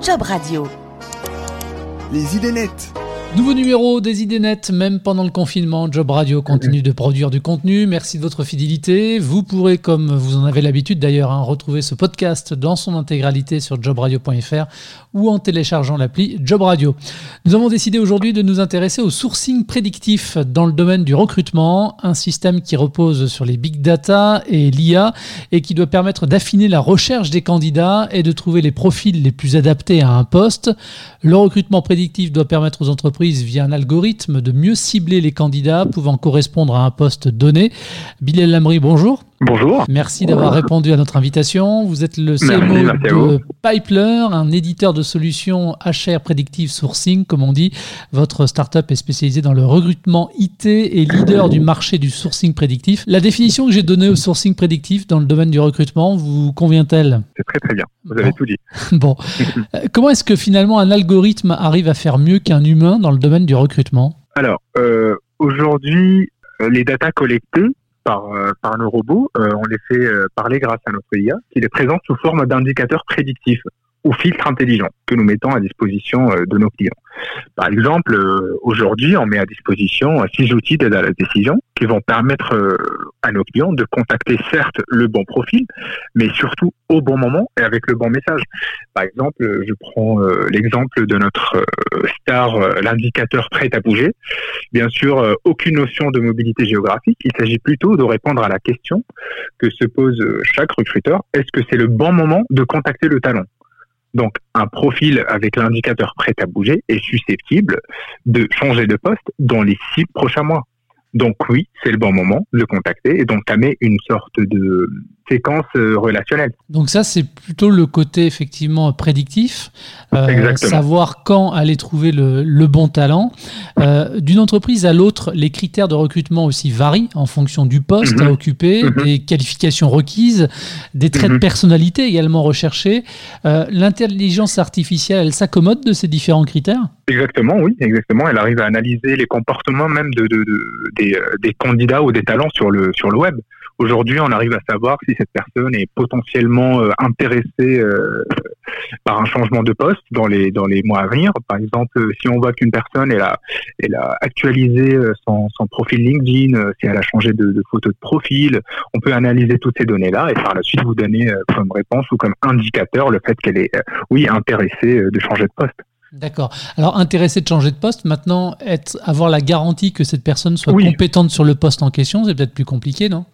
Job Radio. Les idées nettes. Nouveau numéro des idées nettes, même pendant le confinement, Job Radio continue de produire du contenu. Merci de votre fidélité. Vous pourrez, comme vous en avez l'habitude d'ailleurs, hein, retrouver ce podcast dans son intégralité sur jobradio.fr ou en téléchargeant l'appli Job Radio. Nous avons décidé aujourd'hui de nous intéresser au sourcing prédictif dans le domaine du recrutement, un système qui repose sur les big data et l'IA et qui doit permettre d'affiner la recherche des candidats et de trouver les profils les plus adaptés à un poste. Le recrutement prédictif doit permettre aux entreprises via un algorithme de mieux cibler les candidats pouvant correspondre à un poste donné. Bilal Lamri, bonjour. Bonjour. Merci d'avoir répondu à notre invitation. Vous êtes le CMO de Pipler, un éditeur de solutions HR Predictive Sourcing, comme on dit. Votre startup est spécialisée dans le recrutement IT et leader du marché du sourcing prédictif. La définition que j'ai donnée au sourcing prédictif dans le domaine du recrutement vous convient-elle? C'est très très bien. Vous avez tout dit. bon. Euh, comment est-ce que finalement un algorithme arrive à faire mieux qu'un humain dans le domaine du recrutement? Alors, euh, aujourd'hui, euh, les datas collectées par, euh, par nos robots, euh, on les fait euh, parler grâce à notre IA, qui les présente sous forme d'indicateurs prédictifs ou filtres intelligents que nous mettons à disposition de nos clients. Par exemple, aujourd'hui, on met à disposition six outils d'aide à la décision qui vont permettre à nos clients de contacter certes le bon profil, mais surtout au bon moment et avec le bon message. Par exemple, je prends l'exemple de notre star, l'indicateur prêt à bouger. Bien sûr, aucune notion de mobilité géographique. Il s'agit plutôt de répondre à la question que se pose chaque recruteur. Est-ce que c'est le bon moment de contacter le talent donc, un profil avec l'indicateur prêt à bouger est susceptible de changer de poste dans les six prochains mois. Donc oui, c'est le bon moment de contacter et d'entamer une sorte de séquence euh, relationnelle. Donc ça, c'est plutôt le côté effectivement prédictif, euh, savoir quand aller trouver le, bon talent. Euh, d'une entreprise à l'autre, les critères de recrutement aussi varient en fonction du poste à mhm. occuper, mhm. des qualifications requises, des traits de mhm. personnalité également recherchés. L'intelligence artificielle, elle s'accommode de ces différents critères? Exactement, oui, exactement. Elle arrive à analyser les comportements même de, de, des, des, candidats ou des talents sur le, sur le web. Aujourd'hui, on arrive à savoir si cette personne est potentiellement euh, intéressée euh, par un changement de poste dans les dans les mois à venir. Par exemple, si on voit qu'une personne elle a elle a actualisé euh, son, son profil LinkedIn, si elle a changé de, de, photo de profil, on peut analyser toutes ces données-là et par la suite vous donner comme réponse ou comme indicateur le fait qu'elle est oui intéressée de changer de poste. D'accord. Alors, intéressé de changer de poste, maintenant, être, avoir la garantie que cette personne soit compétente sur le poste en question, c'est peut-être plus compliqué, non?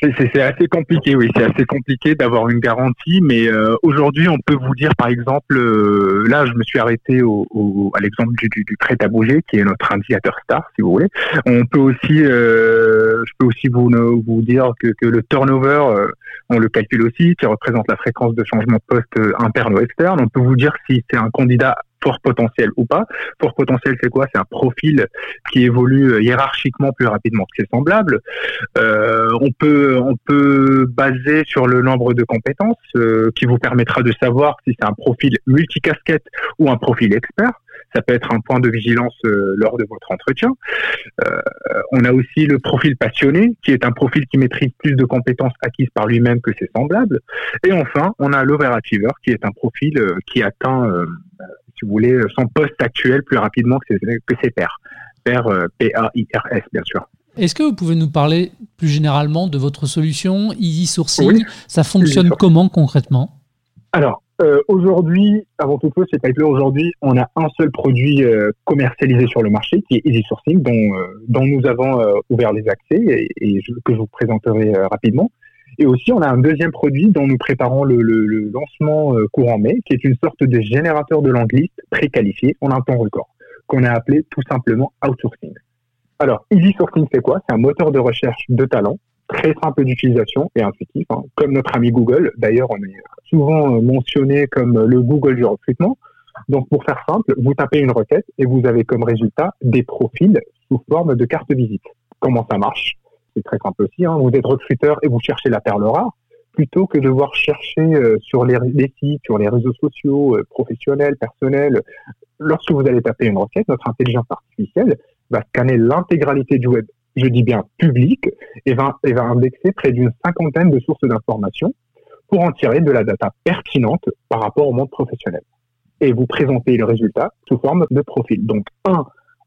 C'est assez compliqué, oui, c'est assez compliqué d'avoir une garantie, mais euh, aujourd'hui, on peut vous dire, par exemple, euh, là, je me suis arrêté au, à l'exemple du, du, prêt à bouger, qui est notre indicateur star, si vous voulez. On peut aussi, euh, je peux aussi vous, vous dire que, que le turnover, on le calcule aussi, qui représente la fréquence de changement de poste interne ou externe. On peut vous dire si c'est un candidat fort potentiel ou pas. Fort potentiel, c'est quoi? C'est un profil qui évolue euh, hiérarchiquement plus rapidement que ses semblables. Euh, on peut on peut baser sur le nombre de compétences euh, qui vous permettra de savoir si c'est un profil multicasquette ou un profil expert. Ça peut être un point de vigilance euh, lors de votre entretien. Euh, on a aussi le profil passionné, qui est un profil qui maîtrise plus de compétences acquises par lui-même que ses semblables. Et enfin, on a l'overachiever, qui est un profil qui atteint si vous voulez, son poste actuel plus rapidement que ses, que ses pairs. Pairs euh, P-A-I-R-S, bien sûr. Est-ce que vous pouvez nous parler plus généralement de votre solution Easy Sourcing? Ça fonctionne comment concrètement? Alors, euh, aujourd'hui, avant toute chose, c'est pas aujourd'hui, on a un seul produit euh, commercialisé sur le marché qui est Easy Sourcing, dont, dont nous avons ouvert les accès et, et que je vous présenterai rapidement. Et aussi, on a un deuxième produit dont nous préparons le, lancement euh, courant mai, qui est une sorte de générateur de langue liste préqualifié en un temps record, qu'on a appelé tout simplement outsourcing. Alors, Easy Sourcing, c'est quoi? C'est un moteur de recherche de talent, très simple d'utilisation et intuitif, hein, comme notre ami Google. D'ailleurs, on est souvent euh, mentionné comme le Google du recrutement. Donc, pour faire simple, vous tapez une requête et vous avez comme résultat des profils sous forme de carte visite. Comment ça marche? C'est très simple aussi. Hein. Vous êtes recruteur et vous cherchez la perle rare, plutôt que de devoir chercher euh, sur les, sites, sur les réseaux sociaux, euh, professionnels, personnels. Lorsque vous allez taper une requête, notre intelligence artificielle va scanner l'intégralité du web, je dis bien public, et va, indexer près d'une cinquantaine de sources d'informations pour en tirer de la data pertinente par rapport au monde professionnel. Et vous présentez le résultat sous forme de profil. Donc, un,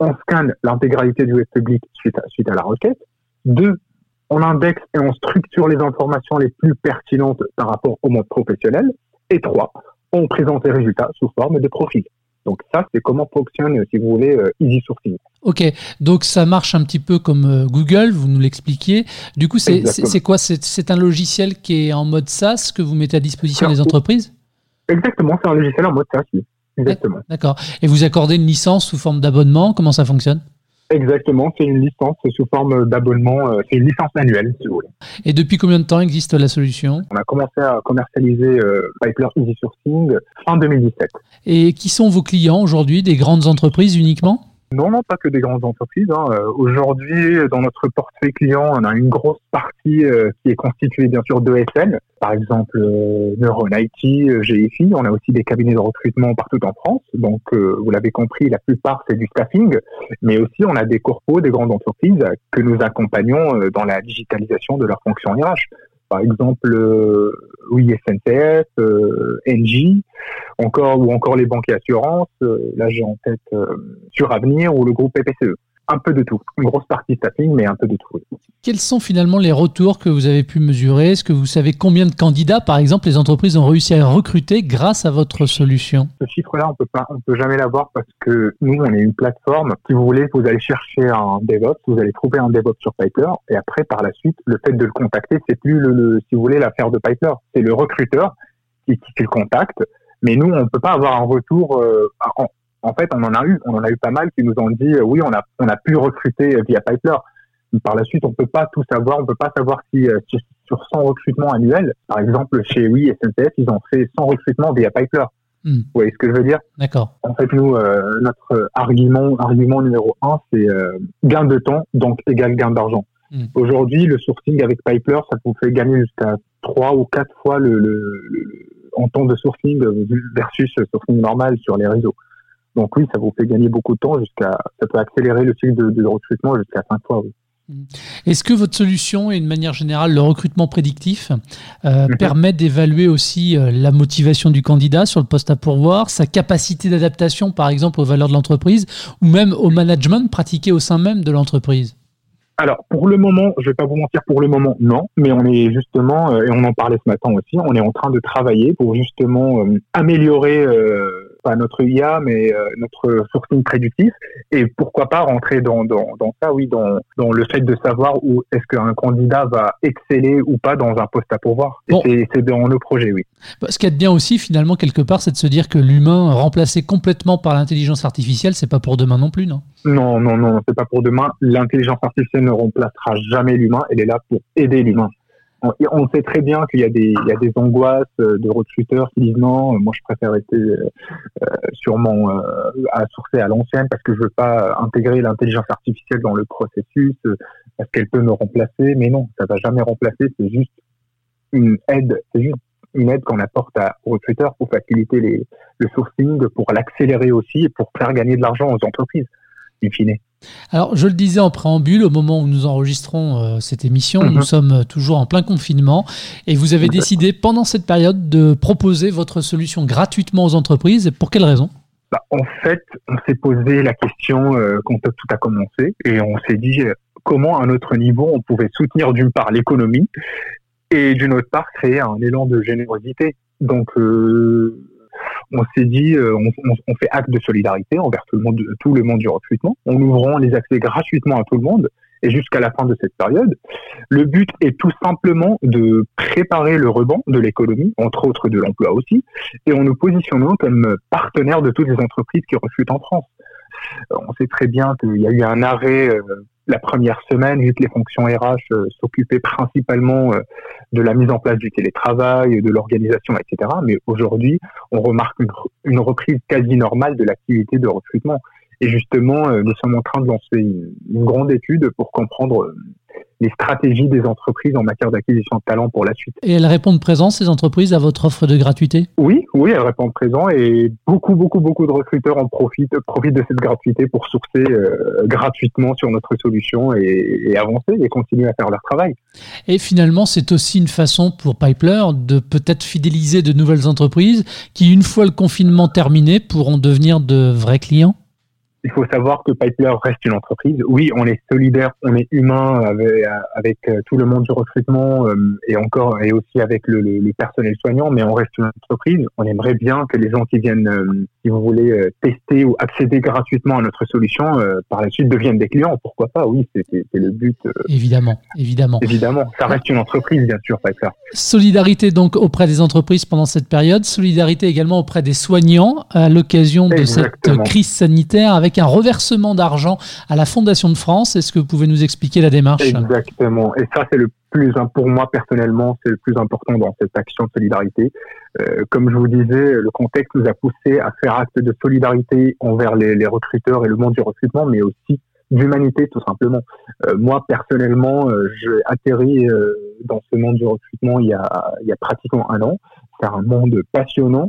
on scanne l'intégralité du web public suite à la requête. Deux, on indexe et on structure les informations les plus pertinentes par rapport au monde professionnel. Et trois, on présente les résultats sous forme de profil. Donc ça, c'est comment fonctionne, si vous voulez, euh, Easy Sourcing. Ok, donc ça marche un petit peu comme euh, Google, vous nous l'expliquiez. Du coup, c'est quoi? C'est un logiciel qui est en mode SaaS que vous mettez à disposition des entreprises? Exactement, c'est un logiciel en mode SaaS, oui. Exactement. D'accord. Et vous accordez une licence sous forme d'abonnement Comment ça fonctionne? Exactement, c'est une licence sous forme d'abonnement, euh, c'est une licence annuelle si vous voulez. Et depuis combien de temps existe la solution? On a commencé à commercialiser euh, Pipler Easy Sourcing fin 2017. Et qui sont vos clients aujourd'hui? Des grandes entreprises uniquement? Non, non, pas que des grandes entreprises. Hein. Euh, aujourd'hui, dans notre portefeuille client, on a une grosse partie euh, qui est constituée bien sûr de SN, par exemple euh, Neuron IT, euh, GFI. On a aussi des cabinets de recrutement partout en France. Donc, vous l'avez compris, la plupart c'est du staffing, mais aussi on a des corpos, des grandes entreprises que nous accompagnons dans la digitalisation de leurs fonctions RH par exemple euh, oui SNCF, euh, NJ, encore ou encore les banques et assurances. Euh, là, j'ai en tête sur Avenir ou le groupe PPCE un peu de tout. Une grosse partie staffing, mais un peu de tout. Quels sont finalement les retours que vous avez pu mesurer? Est-ce que vous savez combien de candidats, par exemple, les entreprises ont réussi à recruter grâce à votre solution? Ce chiffre-là, on peut pas, on peut jamais l'avoir parce que nous, on est une plateforme. Si vous voulez, vous allez chercher un DevOps, vous allez trouver un DevOps sur Piper, et après, par la suite, le fait de le contacter, c'est plus le, si vous voulez, l'affaire de Piper. C'est le recruteur qui, qui, le contacte. Mais nous, on peut pas avoir un retour euh, en, en fait, on en a eu, on en a eu pas mal qui nous ont dit euh, oui, on a, on a pu recruter via Pipler. Par la suite, on peut pas tout savoir, on peut pas savoir si, euh, sur 100 recrutements annuels, par exemple chez oui SNCF, ils ont fait 100 recrutements via Pipler. Hmm. Vous voyez ce que je veux dire? D'accord. En fait, nous, euh, notre argument, argument numéro un, c'est gain de temps, donc égal gain d'argent. Hmm. Aujourd'hui, le sourcing avec Pipler, ça vous fait gagner jusqu'à trois ou quatre fois le, le, en temps de sourcing versus sourcing normal sur les réseaux. Donc oui, ça vous fait gagner beaucoup de temps jusqu'à, ça peut accélérer le cycle de, recrutement jusqu'à 5 fois. Mmh. Est-ce que votre solution et de manière générale le recrutement prédictif euh, mhm. permet d'évaluer aussi euh, la motivation du candidat sur le poste à pourvoir, sa capacité d'adaptation par exemple aux valeurs de l'entreprise ou même au management pratiqué au sein même de l'entreprise? Alors, pour le moment, je vais pas vous mentir, pour le moment, non, mais on est justement, euh, et on en parlait ce matin aussi, on est en train de travailler pour justement améliorer pas notre IA, mais euh, notre sourcing prédictif. Et pourquoi pas rentrer dans, dans, dans ça, oui, dans, dans le fait de savoir où est-ce qu'un candidat va exceller ou pas dans un poste à pourvoir. C'est dans nos projets, oui. Bah, ce qui est bien aussi, finalement, quelque part, c'est de se dire que l'humain remplacé complètement par l'intelligence artificielle, c'est pas pour demain non plus, non? Non, non, non, c'est pas pour demain. L'intelligence artificielle ne remplacera jamais l'humain. Elle est là pour aider l'humain on sait très bien qu'il y a des, il y a des angoisses euh, de recruteurs qui disent non, moi je préfère rester euh, euh, sûrement à sourcer à l'ancienne parce que je veux pas intégrer l'intelligence artificielle dans le processus parce qu'elle peut me remplacer. Mais non, ça va jamais remplacer. C'est juste une aide. C'est juste une aide qu'on apporte aux recruteurs pour faciliter les, le sourcing, pour l'accélérer aussi et pour faire gagner de l'argent aux entreprises, in fine. Alors, je le disais en préambule, au moment où nous enregistrons euh, cette émission, nous mhm. sommes toujours en plein confinement et vous avez décidé pendant cette période de proposer votre solution gratuitement aux entreprises. Pour quelle raison? Bah, En fait, on s'est posé la question euh, quand tout a commencé et on s'est dit euh, comment à notre niveau on pouvait soutenir d'une part l'économie et d'une autre part créer un élan de générosité. Donc, on s'est dit, euh, on, fait acte de solidarité envers tout le monde, tout le monde du recrutement, en ouvrant les accès gratuitement à tout le monde et jusqu'à la fin de cette période. Le but est tout simplement de préparer le rebond de l'économie, entre autres de l'emploi aussi, et en nous positionnant comme partenaire de toutes les entreprises qui recrutent en France. Euh, on sait très bien qu'il y a eu un arrêt euh, la première semaine, que les fonctions RH euh, s'occupaient principalement de la mise en place du télétravail, de l'organisation, etc. Mais aujourd'hui, on remarque une, reprise quasi normale de l'activité de recrutement. Et justement, nous sommes en train de lancer une, grande étude pour comprendre les stratégies des entreprises en matière d'acquisition de talent pour la suite. Et elles répondent présent, ces entreprises, à votre offre de gratuité? Oui, oui, elles répondent présent et beaucoup, beaucoup, beaucoup de recruteurs en profitent, profitent de cette gratuité pour sourcer euh, gratuitement sur notre solution et, et, avancer et continuer à faire leur travail. Et finalement, c'est aussi une façon pour Pipler de peut-être fidéliser de nouvelles entreprises qui, une fois le confinement terminé, pourront devenir de vrais clients? Il faut savoir que Pipler reste une entreprise. Oui, on est solidaire, on est humain avec, euh, tout le monde du recrutement euh, et encore et aussi avec le, le, personnel soignant, mais on reste une entreprise. On aimerait bien que les gens qui viennent, euh, si vous voulez, tester ou accéder gratuitement à notre solution, par la suite deviennent des clients. Pourquoi pas? Oui, c'est le but. évidemment, évidemment. Évidemment, ça reste une entreprise, bien sûr, Pipler. Solidarité donc auprès des entreprises pendant cette période, solidarité également auprès des soignants à l'occasion de cette crise sanitaire avec un reversement d'argent à la Fondation de France. Est-ce que vous pouvez nous expliquer la démarche? Exactement. Et ça, c'est le plus, pour moi personnellement, c'est le plus important dans cette action de solidarité. Euh, comme je vous disais, le contexte nous a poussé à faire acte de solidarité envers les, recruteurs et le monde du recrutement, mais aussi d'humanité tout simplement. Euh, moi personnellement, euh, j'ai atterri dans ce monde du recrutement il y a, il y a pratiquement un an. C'est un monde passionnant euh,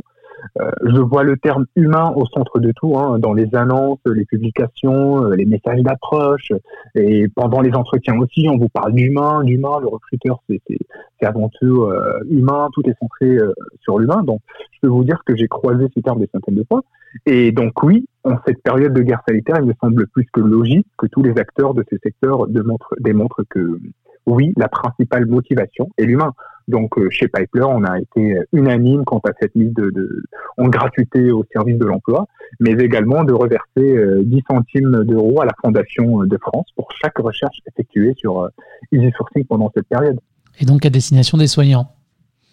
je vois le terme humain au centre de tout, hein, dans les annonces, les publications, euh, les messages d'approche, et pendant les entretiens aussi, on vous parle d'humain, d'humain. Le recruteur, c'est avant tout euh, humain, tout est centré sur l'humain. Donc, je peux vous dire que j'ai croisé ces termes des centaines de fois. Et donc, oui, en cette période de guerre sanitaire, il me semble plus que logique que tous les acteurs de ces secteurs démontrent, démontrent que oui, la principale motivation est l'humain. Donc euh, chez Pipler, on a été unanime quant à cette mise de, de en gratuité au service de l'emploi, mais également de reverser 10 euh, centimes d'euros à la Fondation de France pour chaque recherche effectuée sur euh, Easy Sourcing pendant cette période. Et donc à destination des soignants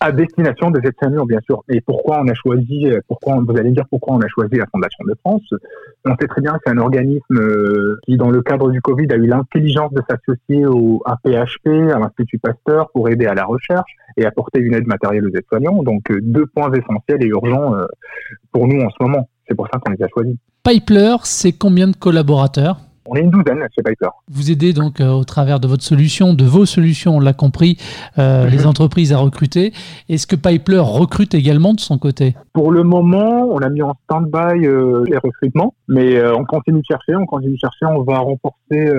à destination de cette famille, bien sûr. Et pourquoi on a choisi, pourquoi vous allez dire pourquoi on a choisi la Fondation de France? On sait très bien que c'est un organisme euh, qui, dans le cadre du Covid, a eu l'intelligence de s'associer au à PHP, à l'Institut Pasteur, pour aider à la recherche et apporter une aide matérielle aux aides-soignants. Donc euh, deux points essentiels et urgents euh, pour nous en ce moment. C'est pour ça qu'on les a choisis. Pipler, c'est combien de collaborateurs? On est une douzaine chez Piper. Vous aidez donc euh, au travers de votre solution, de vos solutions, on l'a compris, euh, les entreprises à recruter. Est-ce que Piper recrute également de son côté? Pour le moment, on a mis en stand-by euh, les recrutements, mais on continue de chercher, on continue de chercher. On va renforcer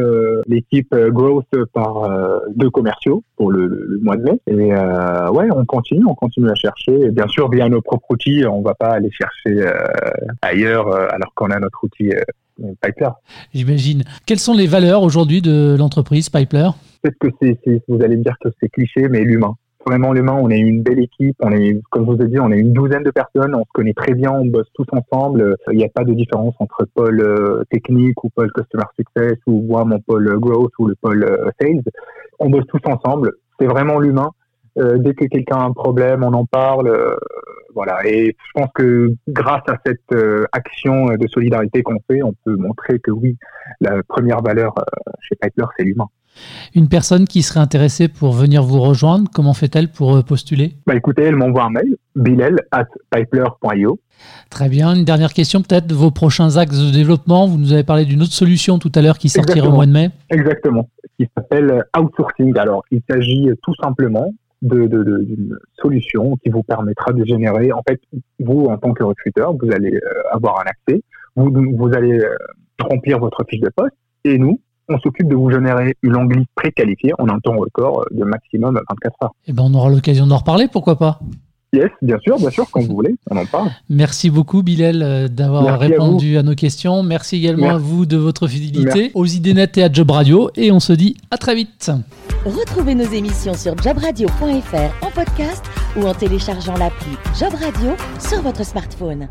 l'équipe growth par deux commerciaux pour le, mois de mai. Et ouais, on continue, on continue à chercher. Et bien sûr, via nos propres outils, on va pas aller chercher ailleurs alors qu'on a notre outil Pipler. J'imagine. Quelles sont les valeurs aujourd'hui de l'entreprise Pipler Peut-être que c'est, vous allez me dire que c'est cliché, mais l'humain. Vraiment l'humain, on est une belle équipe, on est, comme je vous ai dit, on est une douzaine de personnes, on se connaît très bien, on bosse tous ensemble. Il n'y a pas de différence entre pôle euh, technique ou pôle customer success ou moi mon pôle growth ou le pôle euh, sales. On bosse tous ensemble. C'est vraiment l'humain. Euh, dès que quelqu'un a un problème, on en parle voilà. Et je pense que grâce à cette euh, action de solidarité qu'on fait, on peut montrer que oui, la première valeur euh, chez Piper, c'est l'humain. Une personne qui serait intéressée pour venir vous rejoindre, comment fait-elle pour euh, postuler? Bah écoutez, elle m'envoie un mail, bilel at pipeler.io. Très bien. Une dernière question peut-être, vos prochains axes de développement. Vous nous avez parlé d'une autre solution tout à l'heure qui sortira au mois de mai. Exactement, qui s'appelle outsourcing. Alors, il s'agit tout simplement d'une de, solution qui vous permettra de générer, en fait, vous, en tant que recruteur, vous allez euh, avoir un accès, vous, vous allez euh, remplir votre fiche de poste, et nous, on s'occupe de vous générer une longue préqualifiée en un temps record de maximum 24 heures. Eh ben, on aura l'occasion d'en reparler, pourquoi pas? Yes, bien sûr, bien sûr, quand vous voulez, on en parle. Merci beaucoup, Bilal, euh, d'avoir répondu à, nos questions. Merci également à vous de votre fidélité aux IDNet et à Job Radio. Et on se dit à très vite. Retrouvez nos émissions sur jobradio.fr en podcast ou en téléchargeant l'appli Job Radio sur votre smartphone.